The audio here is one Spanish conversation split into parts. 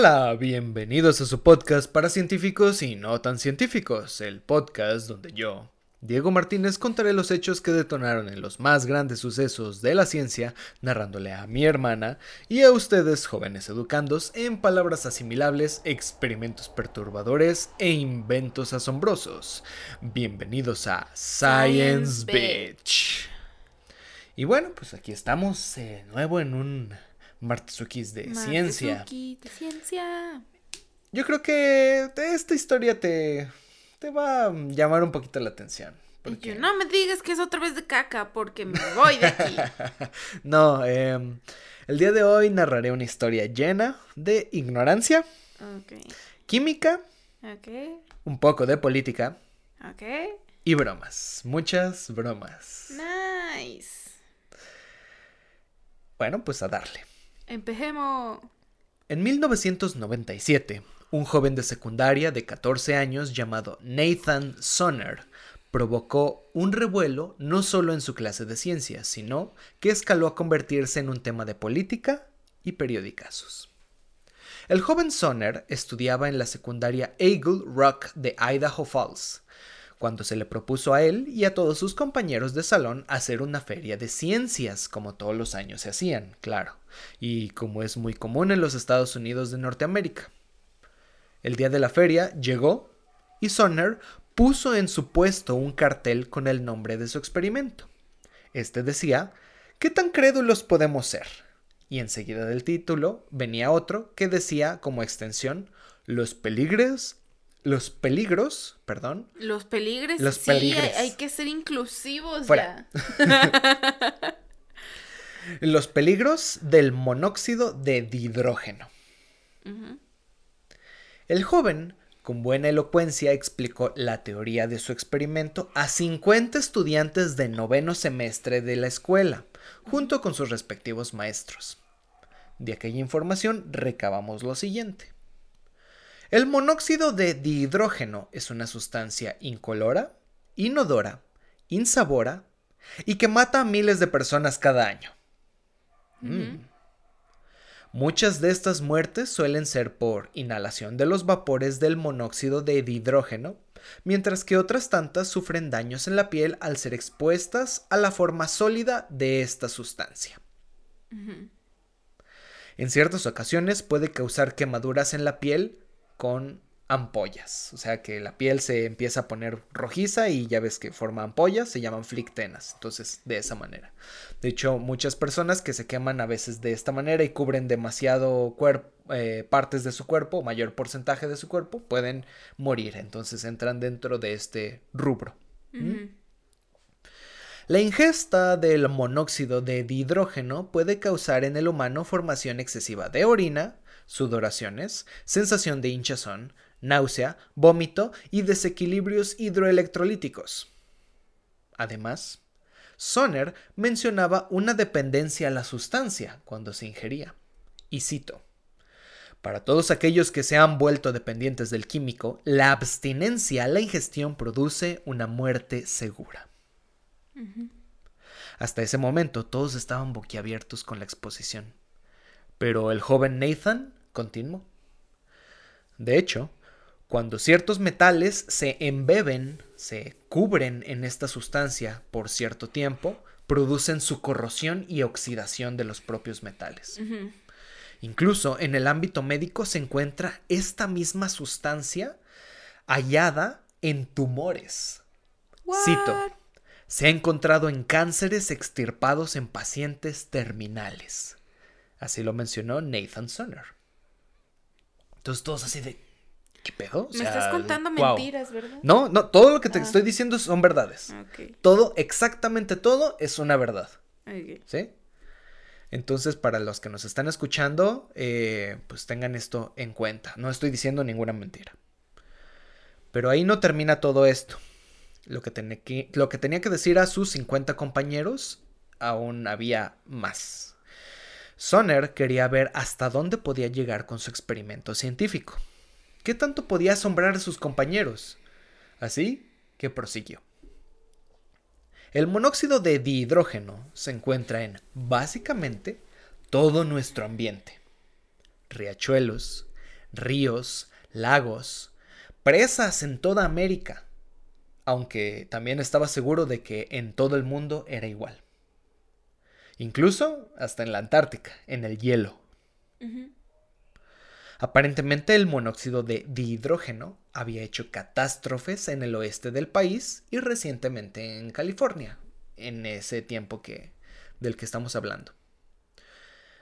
Hola, bienvenidos a su podcast para científicos y no tan científicos, el podcast donde yo, Diego Martínez, contaré los hechos que detonaron en los más grandes sucesos de la ciencia, narrándole a mi hermana y a ustedes, jóvenes educandos, en palabras asimilables, experimentos perturbadores e inventos asombrosos. Bienvenidos a Science, Beach. Y bueno, pues aquí estamos de nuevo en un Martesukis de ciencia. de ciencia. Yo creo que esta historia te, te va a llamar un poquito la atención. Yo, no me digas que es otra vez de caca porque me voy de aquí. no, em, el día de hoy narraré una historia llena de ignorancia, química, un poco de política y bromas. Muchas bromas. Nice. Bueno, pues a darle. Empecemos. En 1997, un joven de secundaria de 14 años llamado Nathan Sonner provocó un revuelo no solo en su clase de ciencias, sino que escaló a convertirse en un tema de política y periodicazos. El joven Sonner estudiaba en la secundaria Eagle Rock de Idaho Falls, cuando se le propuso a él y a todos sus compañeros de salón hacer una feria de ciencias, como todos los años se hacían, claro, y como es muy común en los Estados Unidos de Norteamérica. El día de la feria llegó y Sonner puso en su puesto un cartel con el nombre de su experimento. Este decía, ¿qué tan crédulos podemos ser? Y enseguida del título venía otro que decía como extensión, los peligros los peligros, perdón. Los peligros. Los sí, Hay, que ser inclusivos ya. los peligros del monóxido de dihidrógeno. El joven, con buena elocuencia, explicó la teoría de su experimento a 50 estudiantes de noveno semestre de la escuela, junto con sus respectivos maestros. De aquella información recabamos lo siguiente. El monóxido de dihidrógeno es una sustancia incolora, inodora, insabora y que mata a miles de personas cada año. Mm. Muchas de estas muertes suelen ser por inhalación de los vapores del monóxido de dihidrógeno, mientras que otras tantas sufren daños en la piel al ser expuestas a la forma sólida de esta sustancia. En ciertas ocasiones puede causar quemaduras en la piel con ampollas. O sea que la piel se empieza a poner rojiza y ya ves que forma ampollas, se llaman flictenas. Entonces, de esa manera. De hecho, muchas personas que se queman a veces de esta manera y cubren demasiado eh, partes de su cuerpo, mayor porcentaje de su cuerpo, pueden morir. Entonces entran dentro de este rubro. ¿Mm? La ingesta del monóxido de dihidrógeno puede causar en el humano formación excesiva de orina, sudoraciones, sensación de hinchazón, náusea, vómito y desequilibrios hidroelectrolíticos. Además, Sonner mencionaba una dependencia a la sustancia cuando se ingería. Y cito, para todos aquellos que se han vuelto dependientes del químico, la abstinencia a la ingestión produce una muerte segura. Hasta ese momento todos estaban boquiabiertos con la exposición. Pero el joven Nathan continuo. De hecho, cuando ciertos metales se embeben, se cubren en esta sustancia por cierto tiempo, producen su corrosión y oxidación de los propios metales. Incluso en el ámbito médico se encuentra esta misma sustancia hallada en tumores. Cito, se ha encontrado en cánceres extirpados en pacientes terminales. Así lo mencionó Nathan Sonner. Entonces todos así de, ¿qué pedo? Me estás contando mentiras, ¿verdad? No, no, todo lo que te ah. estoy diciendo son verdades. Todo, exactamente todo es una verdad. ¿Sí? Entonces, para los que nos están escuchando, eh, pues tengan esto en cuenta. No estoy diciendo ninguna mentira. Pero ahí no termina todo esto. Lo que, que, lo que tenía que decir a sus 50 compañeros, aún había más. Sonner quería ver hasta dónde podía llegar con su experimento científico. ¿Qué tanto podía asombrar a sus compañeros? Así que prosiguió. El monóxido de dihidrógeno se encuentra en, básicamente, todo nuestro ambiente. Riachuelos, ríos, lagos, presas en toda América, aunque también estaba seguro de que en todo el mundo era igual. Incluso hasta en la Antártica, en el hielo. Aparentemente el monóxido de dihidrógeno había hecho catástrofes en el oeste del país y recientemente en California, en ese tiempo que del que estamos hablando.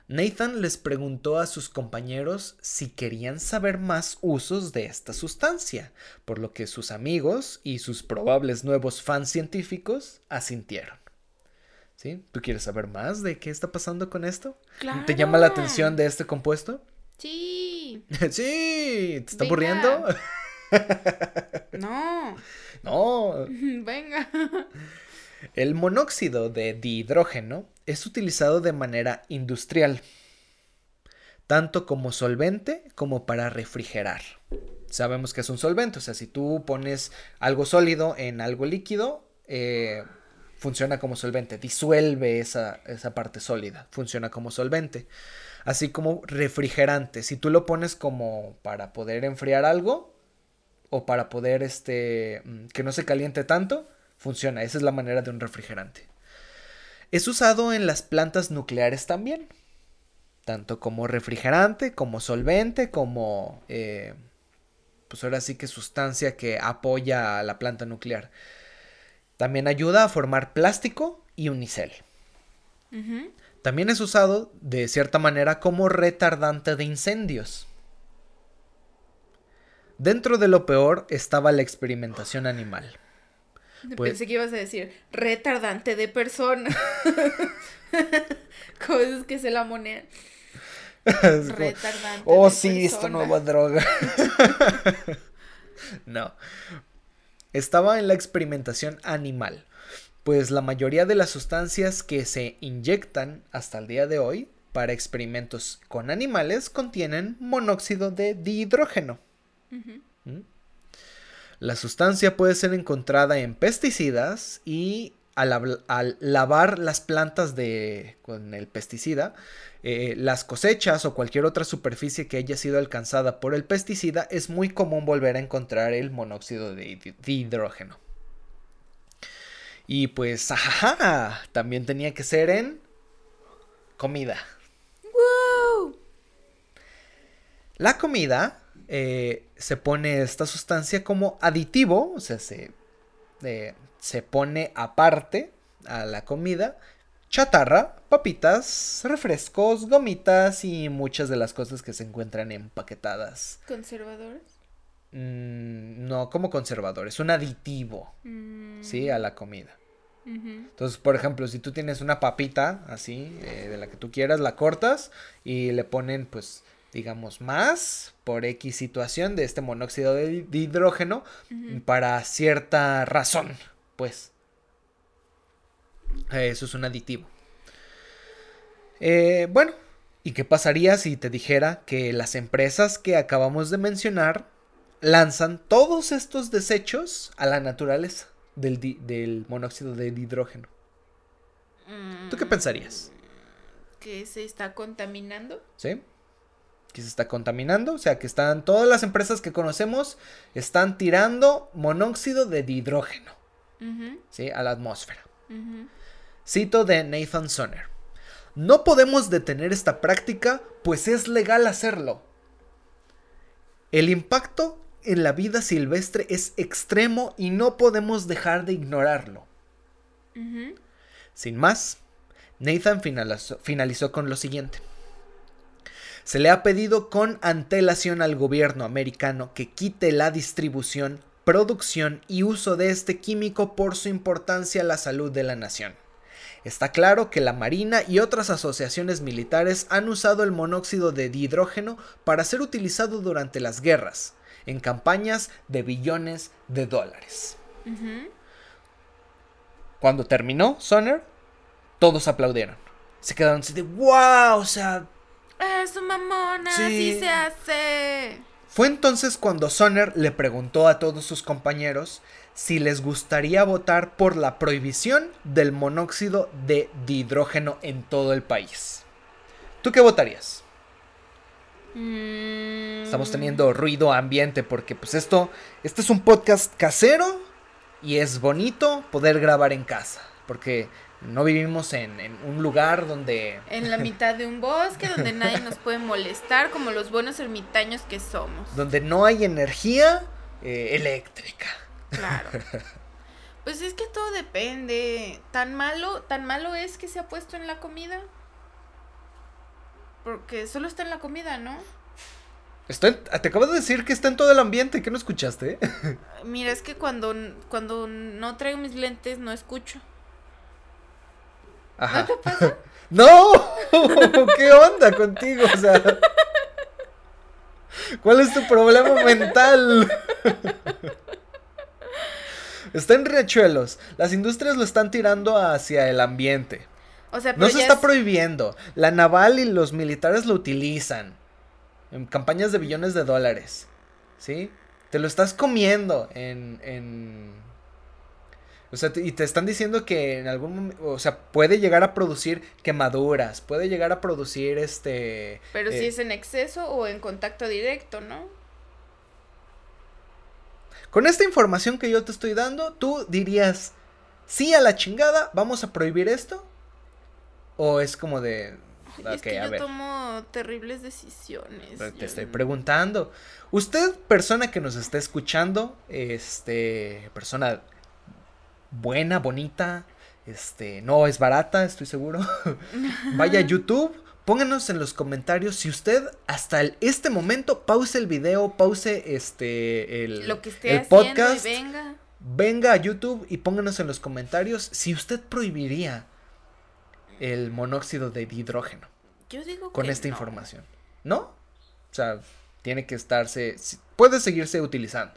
Nathan les preguntó a sus compañeros si querían saber más usos de esta sustancia, por lo que sus amigos y sus probables nuevos fans científicos asintieron. ¿Sí? ¿Tú quieres saber más de qué está pasando con esto? ¿Te llama la atención de este compuesto? Sí. sí, ¿te está aburriendo? no. No. Venga. El monóxido de dihidrógeno es utilizado de manera industrial, tanto como solvente como para refrigerar. Sabemos que es un solvente, o sea, si tú pones algo sólido en algo líquido, eh, funciona como solvente, disuelve esa, esa parte sólida, funciona como solvente así como refrigerante. Si tú lo pones como para poder enfriar algo o para poder este mm, que no se caliente tanto, funciona. Esa es la manera de un refrigerante. Es usado en las plantas nucleares también, tanto como refrigerante, como solvente, como eh, pues ahora sí que sustancia que apoya a la planta nuclear. También ayuda a formar plástico y unicel. También es usado, de cierta manera, como retardante de incendios. Dentro de lo peor estaba la experimentación animal. Pues Pensé que ibas a decir retardante de persona. Cosas que se la monean. retardante. Oh, sí, esta nueva droga. no. Estaba en la experimentación animal pues la mayoría de las sustancias que se inyectan hasta el día de hoy para experimentos con animales contienen monóxido de dihidrógeno. ¿Mm? La sustancia puede ser encontrada en pesticidas y al, lavar las plantas de, con el pesticida, eh, las cosechas o cualquier otra superficie que haya sido alcanzada por el pesticida, es muy común volver a encontrar el monóxido de dihidrógeno. Y pues, ajá, también tenía que ser en comida. La comida eh, se pone esta sustancia como aditivo, o sea, se, eh, se pone aparte a la comida chatarra, papitas, refrescos, gomitas y muchas de las cosas que se encuentran empaquetadas. ¿Conservadores? Mm, no como conservadores, un aditivo, ¿sí? A la comida. Entonces, por ejemplo, si tú tienes una papita así, eh, de la que tú quieras, la cortas y le ponen, pues, digamos, más por X situación de este monóxido de, hidrógeno para cierta razón, pues. Eso es un aditivo. Eh, bueno, ¿y qué pasaría si te dijera que las empresas que acabamos de mencionar lanzan todos estos desechos a la naturaleza? del, monóxido de hidrógeno. ¿Tú qué pensarías? Que se está contaminando. ¿Sí? Que se está contaminando. O sea, que están todas las empresas que conocemos están tirando monóxido de hidrógeno. ¿Sí? A la atmósfera. Cito de Nathan Sonner. No podemos detener esta práctica, pues es legal hacerlo. El impacto en la vida silvestre es extremo y no podemos dejar de ignorarlo. Sin más, Nathan finalizó, con lo siguiente. Se le ha pedido con antelación al gobierno americano que quite la distribución, producción y uso de este químico por su importancia a la salud de la nación. Está claro que la Marina y otras asociaciones militares han usado el monóxido de dihidrógeno para ser utilizado durante las guerras, en campañas de billones de dólares. Cuando terminó Sonner, todos aplaudieron. Se quedaron así de wow, o sea. Es mamona, así se hace. Fue entonces cuando Sonner le preguntó a todos sus compañeros si les gustaría votar por la prohibición del monóxido de dihidrógeno en todo el país. ¿Tú qué votarías? Mm, Estamos teniendo ruido ambiente porque pues esto, este es un podcast casero y es bonito poder grabar en casa porque no vivimos en, en un lugar donde... En la mitad de un bosque donde nadie nos puede molestar como los buenos ermitaños que somos. donde no hay energía eh, eléctrica. Claro. Pues es que todo depende. Tan malo, tan malo es que se ha puesto en la comida. Porque solo está en la comida, ¿no? Está en- te acabo de decir que está en todo el ambiente, ¿qué no escuchaste? Mira, es que cuando, cuando no traigo mis lentes no escucho. Ajá. ¿No te pasa? ¡No! ¿Qué onda contigo? O sea, ¿cuál es tu problema mental? Está en riachuelos. Las industrias lo están tirando hacia el ambiente. O sea, No se está es- prohibiendo. La naval y los militares lo utilizan. En campañas de billones de dólares. ¿Sí? Te lo estás comiendo en. en... O sea, y te están diciendo que en algún momento. O sea, puede llegar a producir quemaduras. Puede llegar a producir este. Pero si eh, es en exceso o en contacto directo, ¿no? Con esta información que yo te estoy dando, tú dirías. Sí a la chingada, vamos a prohibir esto. O es como de. Ay, es ok, que a yo ver. tomo terribles decisiones. Pero te yo estoy preguntando. Usted, persona que nos está escuchando, este, persona buena, bonita, este, no es barata, estoy seguro. Vaya a YouTube, pónganos en los comentarios si usted hasta el- este momento pause el video, pause este, el, Lo que esté el podcast, y venga. venga a YouTube y pónganos en los comentarios si usted prohibiría el monóxido de hidrógeno Yo digo con que esta no. información. ¿No? O sea, tiene que estarse. Puede seguirse utilizando.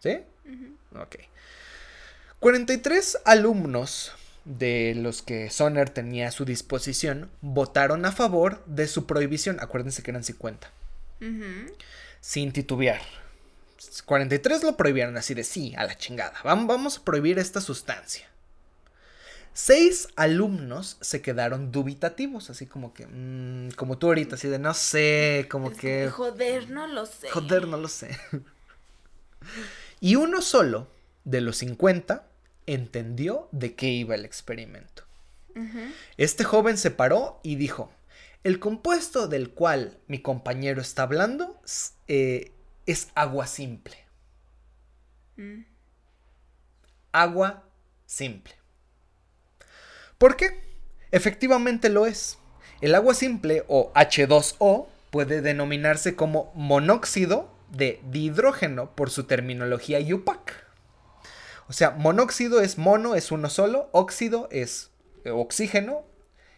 ¿Sí? Ok. 43 alumnos de los que Sonner tenía a su disposición votaron a favor de su prohibición. Acuérdense que eran 50. Ujú. Sin titubear. 43 lo prohibieron así de sí, a la chingada. Vam- Vamos a prohibir esta sustancia. Seis alumnos se quedaron dubitativos, así como que, mm, como tú ahorita, así de no sé, como Es que, Joder, no lo sé. joder, no lo sé. y uno solo de los 50 entendió de qué iba el experimento. Este joven se paró y dijo, el compuesto del cual mi compañero está hablando eh, es agua simple. Mm. Agua simple. ¿Por qué? Efectivamente lo es. El agua simple o H2O puede denominarse como monóxido de dihidrógeno por su terminología UPAC. O sea, monóxido es mono, es uno solo, óxido es eh, oxígeno,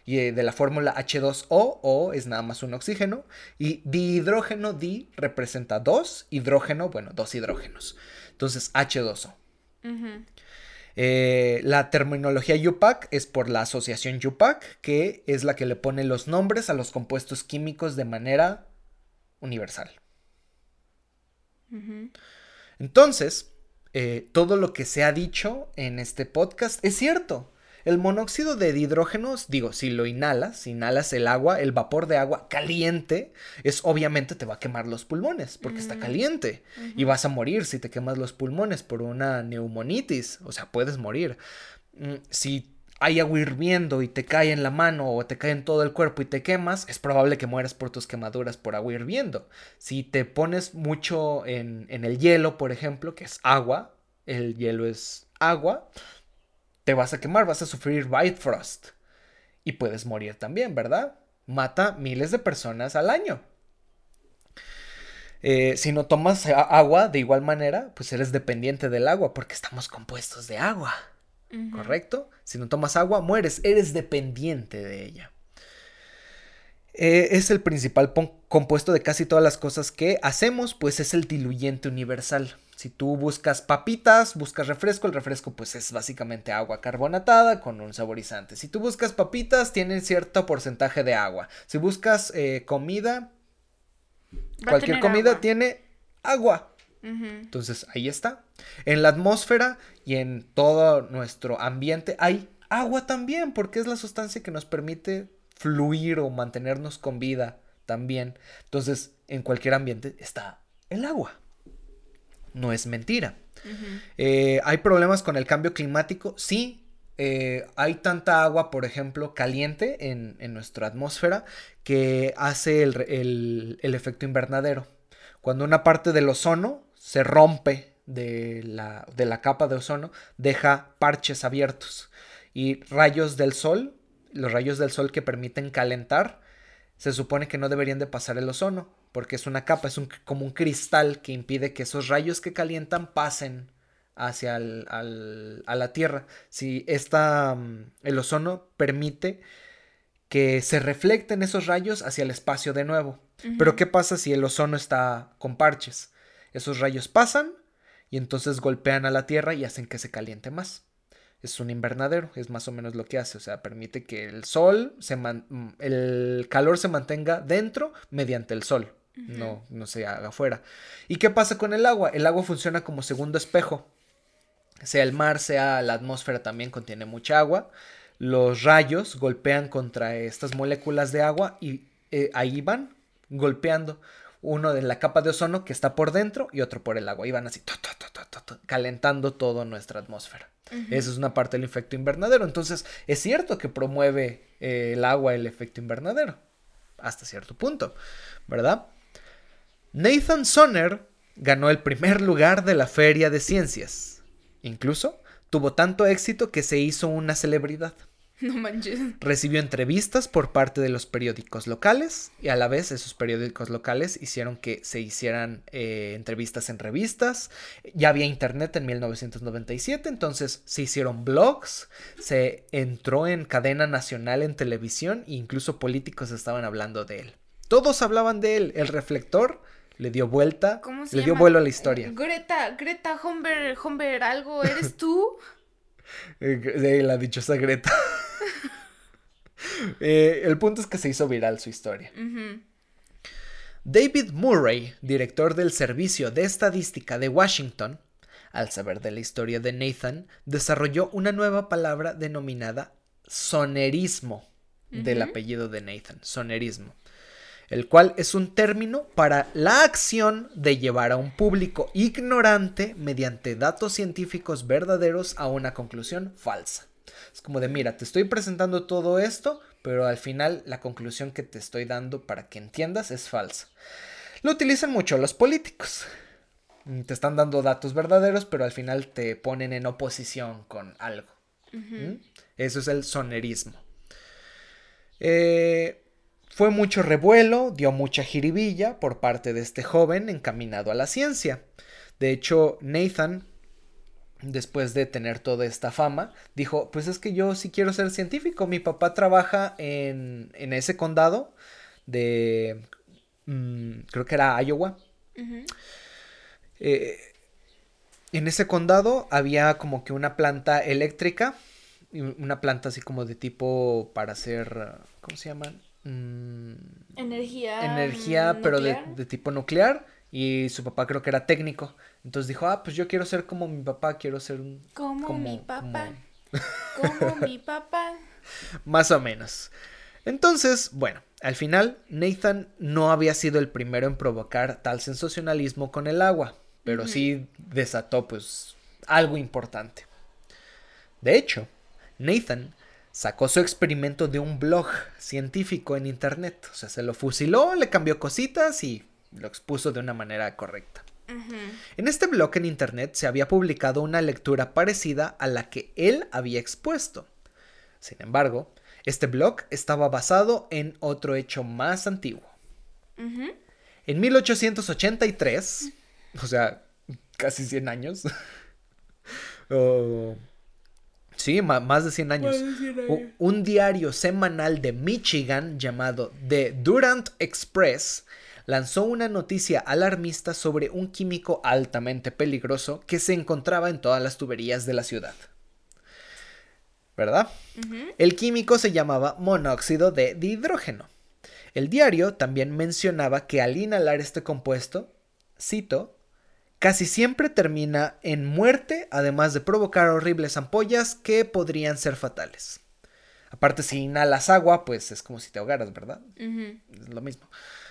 y eh, de la fórmula H2O, O es nada más un oxígeno, y dihidrógeno, di representa dos, hidrógeno, bueno, dos hidrógenos. Entonces, H2O. Ujú. Eh, la terminología UPAC es por la asociación UPAC, que es la que le pone los nombres a los compuestos químicos de manera universal. Entonces, eh, todo lo que se ha dicho en este podcast es cierto. El monóxido de hidrógenos, digo, si lo inhalas, si inhalas el agua, el vapor de agua caliente, es obviamente te va a quemar los pulmones porque está Mm. caliente y vas a morir si te quemas los pulmones por una neumonitis, o sea, puedes morir. Mm, Si hay agua hirviendo y te cae en la mano o te cae en todo el cuerpo y te quemas, es probable que mueras por tus quemaduras por agua hirviendo. Si te pones mucho en, en el hielo, por ejemplo, que es agua, el hielo es agua, te vas a quemar, vas a sufrir Bifrost. Y puedes morir también, ¿verdad? Mata miles de personas al año. Eh, si no tomas agua de igual manera, pues eres dependiente del agua porque estamos compuestos de agua. ¿Correcto? Si no tomas agua, mueres, eres dependiente de ella. Eh, es el principal compuesto de casi todas las cosas que hacemos, pues es el diluyente universal. Si tú buscas papitas, buscas refresco, el refresco pues es básicamente agua carbonatada con un saborizante. Si tú buscas papitas, tienen cierto porcentaje de agua. Si buscas eh, comida, Va cualquier comida agua. tiene agua. Entonces, ahí está. En la atmósfera y en todo nuestro ambiente hay agua también, porque es la sustancia que nos permite fluir o mantenernos con vida también. Entonces, en cualquier ambiente está el agua. No es mentira. Eh, ¿Hay problemas con el cambio climático? Sí. Eh, hay tanta agua, por ejemplo, caliente en, nuestra atmósfera que hace el, efecto invernadero. Cuando una parte del ozono se rompe de la, de la capa de ozono, deja parches abiertos y rayos del sol, los rayos del sol que permiten calentar, se supone que no deberían de pasar el ozono, porque es una capa, es un, como un cristal que impide que esos rayos que calientan pasen hacia el, a la Tierra. Si esta, mm, el ozono permite que se reflecten esos rayos hacia el espacio de nuevo. Pero ¿qué pasa si el ozono está con parches? Esos rayos pasan y entonces golpean a la Tierra y hacen que se caliente más. Es un invernadero, es más o menos lo que hace, o sea, permite que el sol, se mm, el calor se mantenga dentro mediante el sol, no, no se haga afuera. ¿Y qué pasa con el agua? El agua funciona como segundo espejo, sea el mar, sea la atmósfera también contiene mucha agua, los rayos golpean contra estas moléculas de agua y eh, ahí van golpeando uno de la capa de ozono que está por dentro y otro por el agua. Y van así, calentando toda nuestra atmósfera. Esa es una parte del efecto invernadero. Entonces, es cierto que promueve eh, el agua el efecto invernadero. Hasta cierto punto, ¿verdad? Nathan Sonner ganó el primer lugar de la Feria de Ciencias. Incluso tuvo tanto éxito que se hizo una celebridad. No manches. Recibió entrevistas por parte de los periódicos locales y a la vez esos periódicos locales hicieron que se hicieran eh, entrevistas en revistas. Ya había internet en 1997, entonces se hicieron blogs, se entró en cadena nacional en televisión e incluso políticos estaban hablando de él. Todos hablaban de él. El reflector le dio vuelta, le dio vuelo a la historia. Greta, Greta Humber, Humber, algo, ¿eres tú? Eh, de la dichosa Greta. Eh, el punto es que se hizo viral su historia. David Murray, director del Servicio de Estadística de Washington, al saber de la historia de Nathan, desarrolló una nueva palabra denominada sonerismo del apellido de Nathan, sonerismo el cual es un término para la acción de llevar a un público ignorante mediante datos científicos verdaderos a una conclusión falsa. Es como de, mira, te estoy presentando todo esto, pero al final la conclusión que te estoy dando para que entiendas es falsa. Lo utilizan mucho los políticos. Te están dando datos verdaderos, pero al final te ponen en oposición con algo. ¿Mm? Eso es el sonerismo. Eh, fue mucho revuelo, dio mucha jiribilla por parte de este joven encaminado a la ciencia. De hecho, Nathan, después de tener toda esta fama, dijo, pues es que yo sí quiero ser científico. Mi papá trabaja en, en ese condado de, mm, creo que era Iowa. Eh, en ese condado había como que una planta eléctrica, una planta así como de tipo para hacer, ¿cómo se llaman? Mm, energía. Energía, pero de, tipo nuclear. Y su papá creo que era técnico. Entonces dijo, ah, pues yo quiero ser como mi papá, quiero ser un... Como, mi papá. Como... mi papá. Más o menos. Entonces, bueno, al final Nathan no había sido el primero en provocar tal sensacionalismo con el agua, pero sí desató pues algo importante. De hecho, Nathan sacó su experimento de un blog científico en internet. O sea, se lo fusiló, le cambió cositas y lo expuso de una manera correcta. En este blog en internet se había publicado una lectura parecida a la que él había expuesto. Sin embargo, este blog estaba basado en otro hecho más antiguo. En 1883, o sea, casi 100 años, Sí, más de 100 años. Un diario semanal de Michigan llamado The Durant Express lanzó una noticia alarmista sobre un químico altamente peligroso que se encontraba en todas las tuberías de la ciudad. ¿Verdad? El químico se llamaba monóxido de dihidrógeno. El diario también mencionaba que al inhalar este compuesto, cito, casi siempre termina en muerte, además de provocar horribles ampollas que podrían ser fatales. Aparte, si inhalas agua, pues es como si te ahogaras, ¿verdad? Es lo mismo.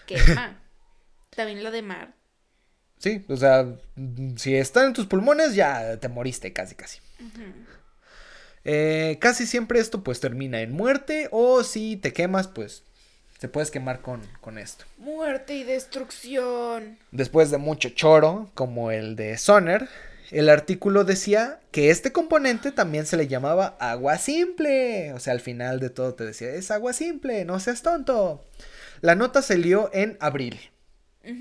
quema. También lo de mar. Sí, o sea, si están en tus pulmones ya te moriste casi casi. Eh, casi siempre esto pues termina en muerte o si te quemas pues te puedes quemar con, con esto. Muerte y destrucción. Después de mucho choro, como el de Soner, el artículo decía que este componente también se le llamaba agua simple. O sea, al final de todo te decía, es agua simple, no seas tonto. La nota salió en abril,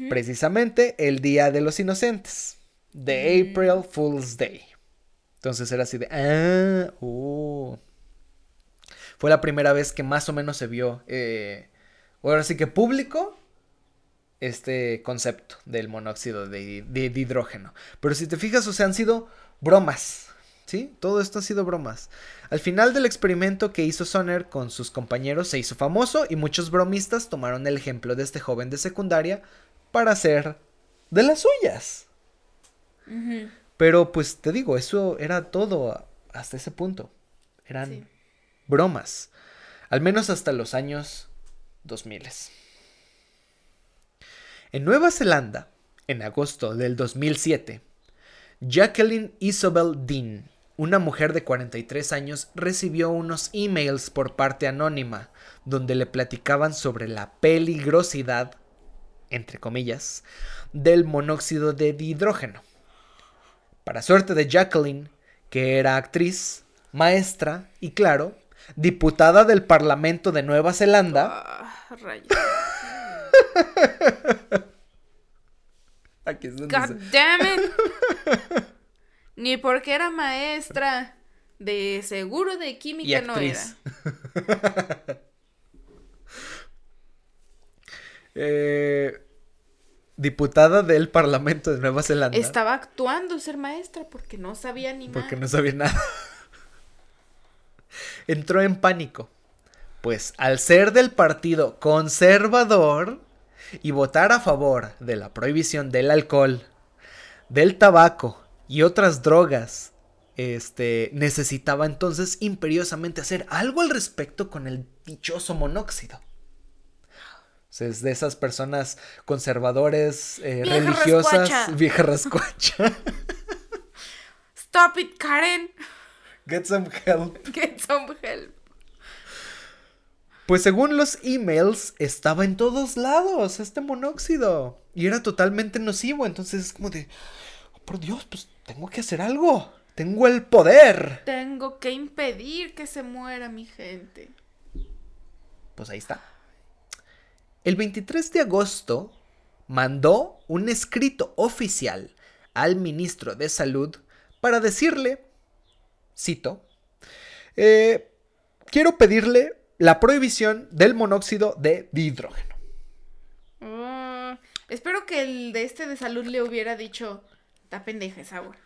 precisamente el Día de los Inocentes, de mm. April Fool's Day. Entonces era así de, ah, oh. Fue la primera vez que más o menos se vio eh, ahora sí que público este concepto del monóxido de, hidrógeno. Pero si te fijas, o sea, han sido bromas. ¿Sí? Todo esto ha sido bromas. Al final del experimento que hizo Sonner con sus compañeros se hizo famoso y muchos bromistas tomaron el ejemplo de este joven de secundaria para hacer de las suyas. Pero pues te digo, eso era todo hasta ese punto. Eran bromas. Al menos hasta los años 2000. En Nueva Zelanda, en agosto del 2007, Jacqueline Isabel Dean, una mujer de 43 años, recibió unos emails por parte anónima donde le platicaban sobre la peligrosidad, entre comillas, del monóxido de hidrógeno. Para suerte de Jacqueline, que era actriz, maestra y, claro, diputada del Parlamento de Nueva Zelanda, ah. God damn it. Ni porque era maestra. De seguro de química no era. Eh, diputada del Parlamento de Nueva Zelanda. Estaba actuando ser maestra porque no sabía ni Porque no sabía nada. Entró en pánico pues al ser del partido conservador y votar a favor de la prohibición del alcohol, del tabaco y otras drogas, este necesitaba entonces imperiosamente hacer algo al respecto con el dichoso monóxido. es de esas personas conservadores, eh, religiosas, vieja rascuacha. Stop it, Karen. Get some help. Get some help. Pues según los emails, estaba en todos lados este monóxido. Y era totalmente nocivo. Entonces es como de, oh, por Dios, pues tengo que hacer algo. Tengo el poder. Tengo que impedir que se muera mi gente. Pues ahí está. El 23 de agosto mandó un escrito oficial al ministro de Salud para decirle, cito, eh, quiero pedirle la prohibición del monóxido de hidrógeno. Mm, espero que el de este de salud le hubiera dicho, está pendeja esa agua.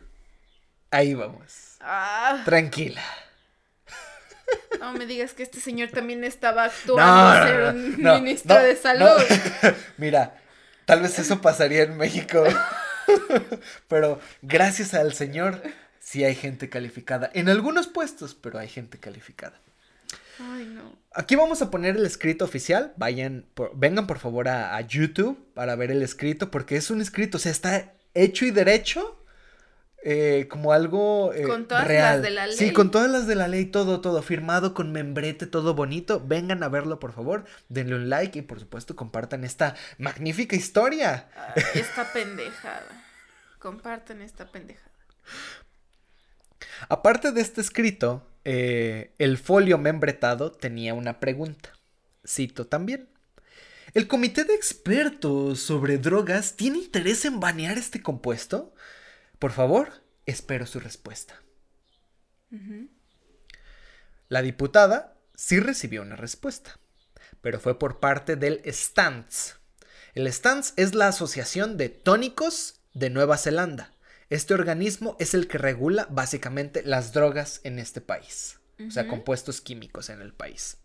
Ahí vamos. Ah. Tranquila. No me digas que este señor también estaba actuando ser un ministro de salud. Mira, tal vez eso pasaría en México. pero gracias al señor sí hay gente calificada. En algunos puestos, pero hay gente calificada. Ay, no. Aquí vamos a poner el escrito oficial. Vayan, vengan por favor a, YouTube para ver el escrito, porque es un escrito, o sea, está hecho y derecho. Eh, como algo eh, con todas las de la ley. Sí, con todas las de la ley, todo, todo, firmado con membrete, todo bonito. Vengan a verlo, por favor. Denle un like y por supuesto compartan esta magnífica historia. esta pendejada. Compartan esta pendejada. Aparte de este escrito, eh, el folio membretado tenía una pregunta. Cito también. ¿El comité de expertos sobre drogas tiene interés en banear este compuesto? Por favor, espero su respuesta. La diputada sí recibió una respuesta, pero fue por parte del STANTS. El STANTS es la Asociación de Tónicos de Nueva Zelanda este organismo es el que regula básicamente las drogas en este país, o sea, compuestos químicos en el país.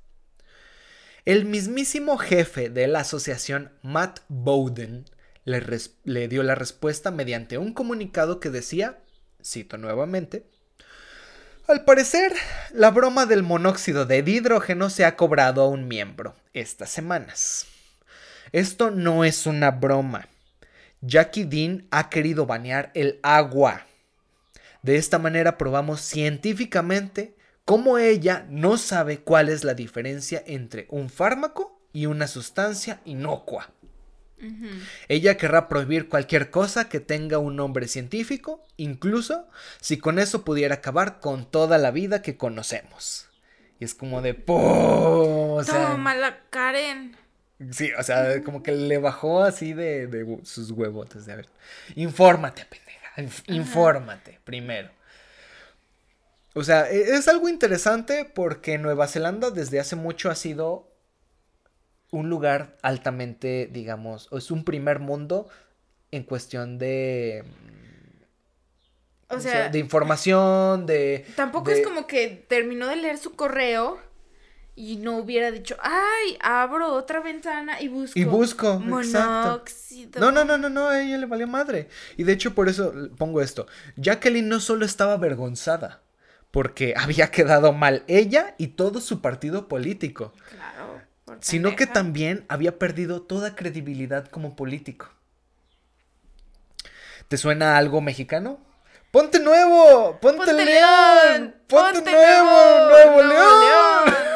El mismísimo jefe de la asociación, Matt Bowden, le, le dio la respuesta mediante un comunicado que decía, cito nuevamente, al parecer, la broma del monóxido de hidrógeno se ha cobrado a un miembro estas semanas. Esto no es una broma. Jackie Dean ha querido banear el agua. De esta manera probamos científicamente cómo ella no sabe cuál es la diferencia entre un fármaco y una sustancia inocua. Ella querrá prohibir cualquier cosa que tenga un nombre científico, incluso si con eso pudiera acabar con toda la vida que conocemos. Y es como de ¡pum! Toma la Karen. Sí, o sea, como que le bajó así de, sus huevotes. De a ver, infórmate, pendeja. Infórmate primero. O sea, e, es algo interesante porque Nueva Zelanda desde hace mucho ha sido un lugar altamente, digamos, es un primer mundo en cuestión de... O sea, de información, de... Tampoco es como que terminó de leer su correo y no hubiera dicho, ay, abro otra ventana y busco. Y busco, monóxido. No, no, no, no, no, a ella le valió madre. Y de hecho por eso pongo esto. Jacqueline no solo estaba avergonzada, porque había quedado mal ella y todo su partido político. Claro sino que también había perdido toda credibilidad como político. ¿Te suena algo mexicano? ¡Ponte nuevo! ¡Ponte, león! ¡Ponte, nuevo! ¡Nuevo, león!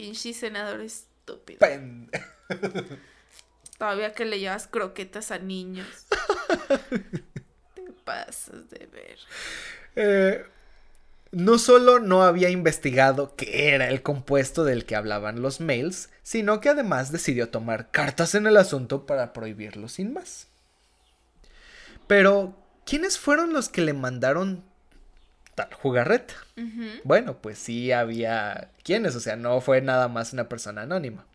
Pinche senador estúpido. Todavía que le llevas croquetas a niños. Te pasas de ver. Eh, no solo no había investigado qué era el compuesto del que hablaban los mails, sino que además decidió tomar cartas en el asunto para prohibirlo sin más. Pero, ¿quiénes fueron los que le mandaron tal jugarreta? Bueno, pues sí había quiénes, o sea, no fue nada más una persona anónima.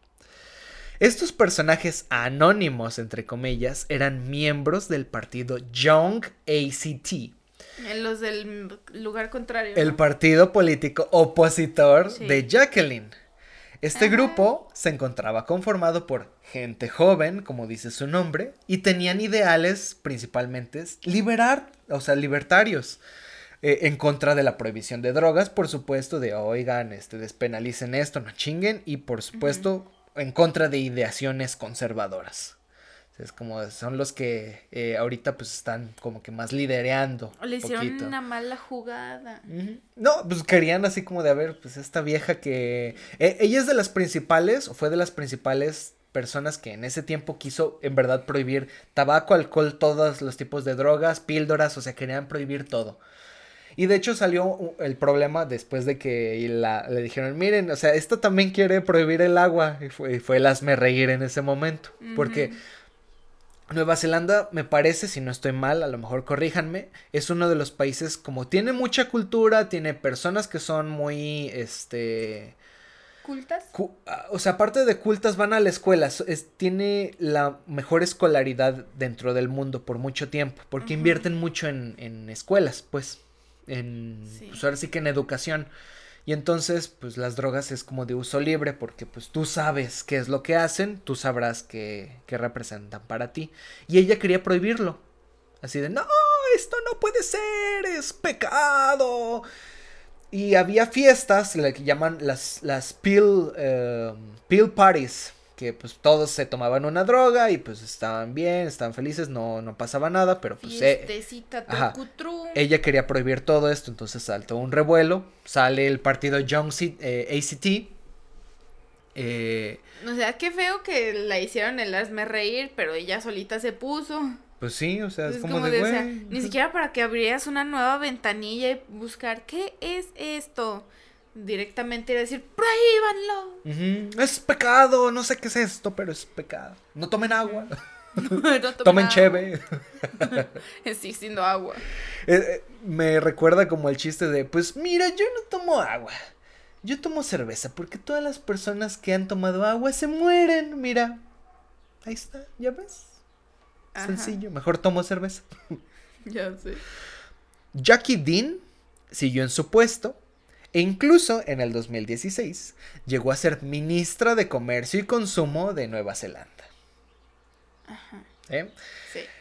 Estos personajes anónimos, entre comillas, eran miembros del partido Young ACT, los del lugar contrario. El partido político opositor de Jacqueline. Este grupo se encontraba conformado por gente joven, como dice su nombre, y tenían ideales principalmente liberar, o sea, libertarios. Eh, en contra de la prohibición de drogas, por supuesto, de oigan, este, despenalicen esto, no chinguen, y por supuesto, en contra de ideaciones conservadoras. Es como son los que eh, ahorita pues están como que más lidereando. Le hicieron una mala jugada. No, pues querían así como de, a ver, pues esta vieja que... E, ella es de las principales, o fue de las principales personas que en ese tiempo quiso en verdad prohibir tabaco, alcohol, todos los tipos de drogas, píldoras, o sea, querían prohibir todo. Y de hecho salió el problema después de que la, le dijeron, miren, o sea, esto también quiere prohibir el agua. Y fue, fue el hazme reír en ese momento. Porque Nueva Zelanda, me parece, si no estoy mal, a lo mejor corríjanme, es uno de los países como tiene mucha cultura, tiene personas que son muy, este... ¿Cultas? O sea, aparte de cultas, van a la escuela, tiene la mejor escolaridad dentro del mundo por mucho tiempo, porque invierten mucho en, en escuelas, pues, en, pues ahora sí que en educación. Y entonces, pues las drogas es como de uso libre porque pues tú sabes qué es lo que hacen, tú sabrás qué, qué representan para ti. Y ella quería prohibirlo. Así de, no, esto no puede ser, es pecado. Y había fiestas, que llaman las, las pill, eh, pill parties, que pues todos se tomaban una droga y pues estaban bien, estaban felices, no, no pasaba nada, pero pues eh, ella quería prohibir todo esto, entonces saltó un revuelo, sale el partido Young eh, ACT. Eh, o sea, qué feo que la hicieron el hazme reír, pero ella solita se puso. Pues sí, o sea, es, como, de, ni siquiera para que abrieras una nueva ventanilla y buscar qué es esto directamente ir a decir, prohíbanlo. Es pecado, no sé qué es esto, pero es pecado. No tomen agua. tomen, cheve. sí, siendo agua. Eh, eh, me recuerda como el chiste de, pues mira, yo no tomo agua. Yo tomo cerveza porque todas las personas que han tomado agua se mueren. Mira, ahí está, ¿ya ves? Sencillo, mejor tomo cerveza. ya sé. Jackie Dean siguió en su puesto e incluso en el 2016 llegó a ser ministra de Comercio y Consumo de Nueva Zelanda. ¿Eh?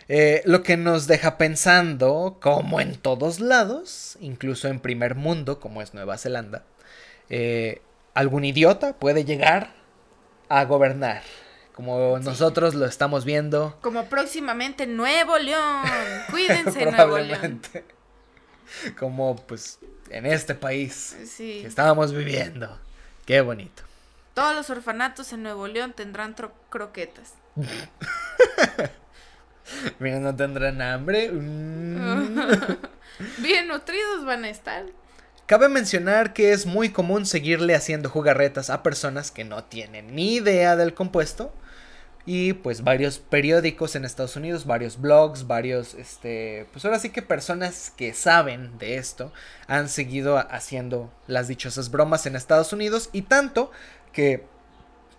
Eh, lo que nos deja pensando, como en todos lados, incluso en primer mundo, como es Nueva Zelanda, eh, algún idiota puede llegar a gobernar. Como nosotros lo estamos viendo. Como próximamente Nuevo León. Cuídense, Nuevo León. Como pues en este país que estábamos viviendo. Qué bonito. Todos los orfanatos en Nuevo León tendrán croquetas. Mira, no tendrán hambre. Mm. Bien nutridos van a estar. Cabe mencionar que es muy común seguirle haciendo jugarretas a personas que no tienen ni idea del compuesto. Y pues varios periódicos en Estados Unidos, varios blogs, varios, este, pues ahora sí que personas que saben de esto han seguido haciendo las dichosas bromas en Estados Unidos y tanto que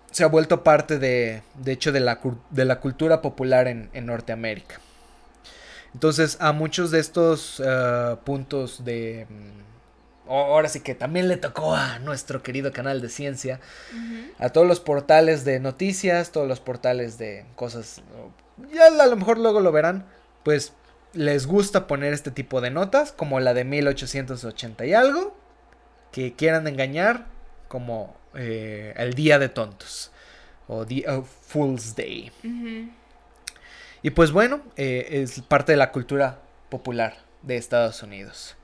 se ha vuelto parte de, de hecho, de la, de la cultura popular en, en, Norteamérica. Entonces, a muchos de estos eh, puntos de ahora sí que también le tocó a nuestro querido canal de ciencia, a todos los portales de noticias, todos los portales de cosas, ya a lo mejor luego lo verán, pues les gusta poner este tipo de notas, como la de 1880 y algo, que quieran engañar, como eh, el Día de Tontos, o The Fool's Day. Y pues bueno, eh, es parte de la cultura popular de Estados Unidos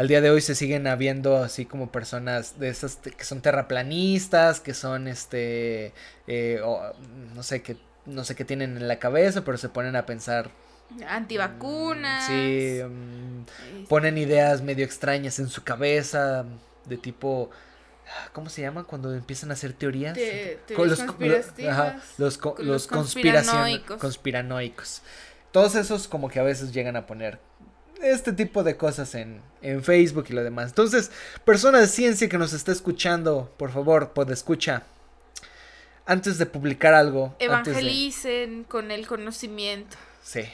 al día de hoy se siguen habiendo así como personas de esas que son terraplanistas, que son este, eh, no sé qué, no sé qué tienen en la cabeza, pero se ponen a pensar antivacunas. Sí, mm, este. ponen ideas medio extrañas en su cabeza, de tipo, ¿cómo se llama? Cuando empiezan a hacer teorías. los, los, los, conspiranoicos. Todos esos como que a veces llegan a poner este tipo de cosas en, en, Facebook y lo demás. Entonces, persona de ciencia que nos está escuchando, por favor, puede escucha. Antes de publicar algo. Evangelicen con el conocimiento. Sí.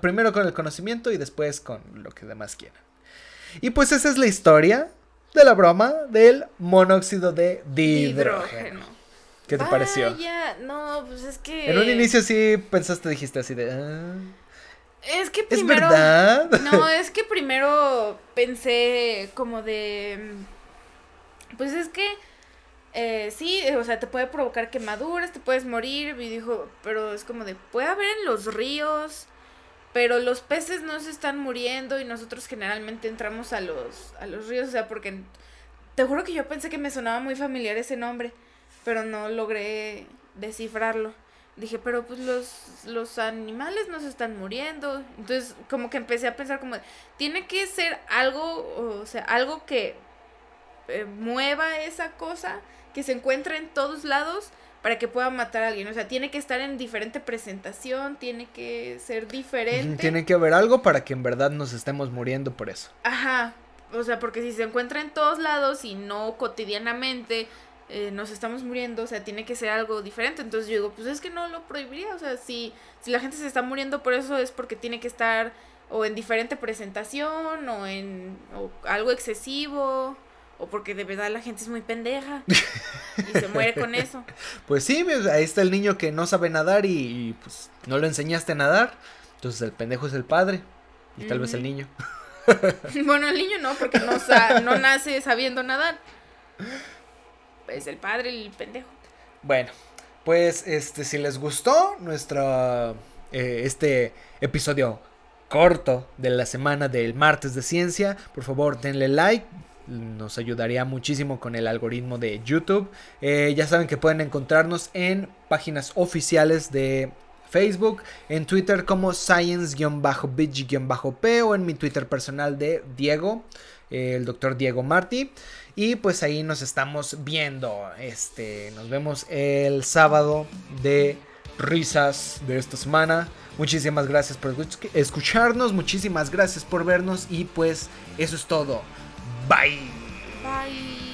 primero con el conocimiento y después con lo que demás quieran. Y pues esa es la historia de la broma del monóxido de dihidrógeno. ¿Qué te pareció? No, pues es que. En un inicio sí pensaste, dijiste así de. Ah". Es que primero. ¿Es verdad? No, es que primero pensé como de. Pues es que. Eh, sí, o sea, te puede provocar quemaduras, te puedes morir. Y dijo, pero es como de. Puede haber en los ríos. Pero los peces no se están muriendo y nosotros generalmente entramos a los, a los ríos. O sea, porque. Te juro que yo pensé que me sonaba muy familiar ese nombre. Pero no logré descifrarlo dije, pero pues los, los animales no se están muriendo. Entonces, como que empecé a pensar como, tiene que ser algo, o sea, algo que eh, mueva esa cosa, que se encuentre en todos lados para que pueda matar a alguien. O sea, tiene que estar en diferente presentación, tiene que ser diferente. Tiene que haber algo para que en verdad nos estemos muriendo por eso. Ajá. O sea, porque si se encuentra en todos lados y no cotidianamente, eh, nos estamos muriendo, o sea, tiene que ser algo diferente. Entonces yo digo, pues es que no lo prohibiría, o sea, si, si la gente se está muriendo por eso es porque tiene que estar o en diferente presentación o en o algo excesivo o porque de verdad la gente es muy pendeja y se muere con eso. Pues sí, pues, ahí está el niño que no sabe nadar y, pues no lo enseñaste a nadar, entonces el pendejo es el padre y tal vez el niño. bueno, el niño no, porque no, no nace sabiendo nadar es el padre, el pendejo. Bueno, pues este, si les gustó nuestro eh, este episodio corto de la semana del martes de ciencia, por favor denle like. Nos ayudaría muchísimo con el algoritmo de YouTube. Eh, ya saben que pueden encontrarnos en páginas oficiales de Facebook, en Twitter como science-bitch-p o en mi Twitter personal de Diego, eh, el doctor Diego Martí. Y pues ahí nos estamos viendo. Este, nos vemos el sábado de risas de esta semana. Muchísimas gracias por escucharnos, muchísimas gracias por vernos y pues eso es todo. Bye. Bye.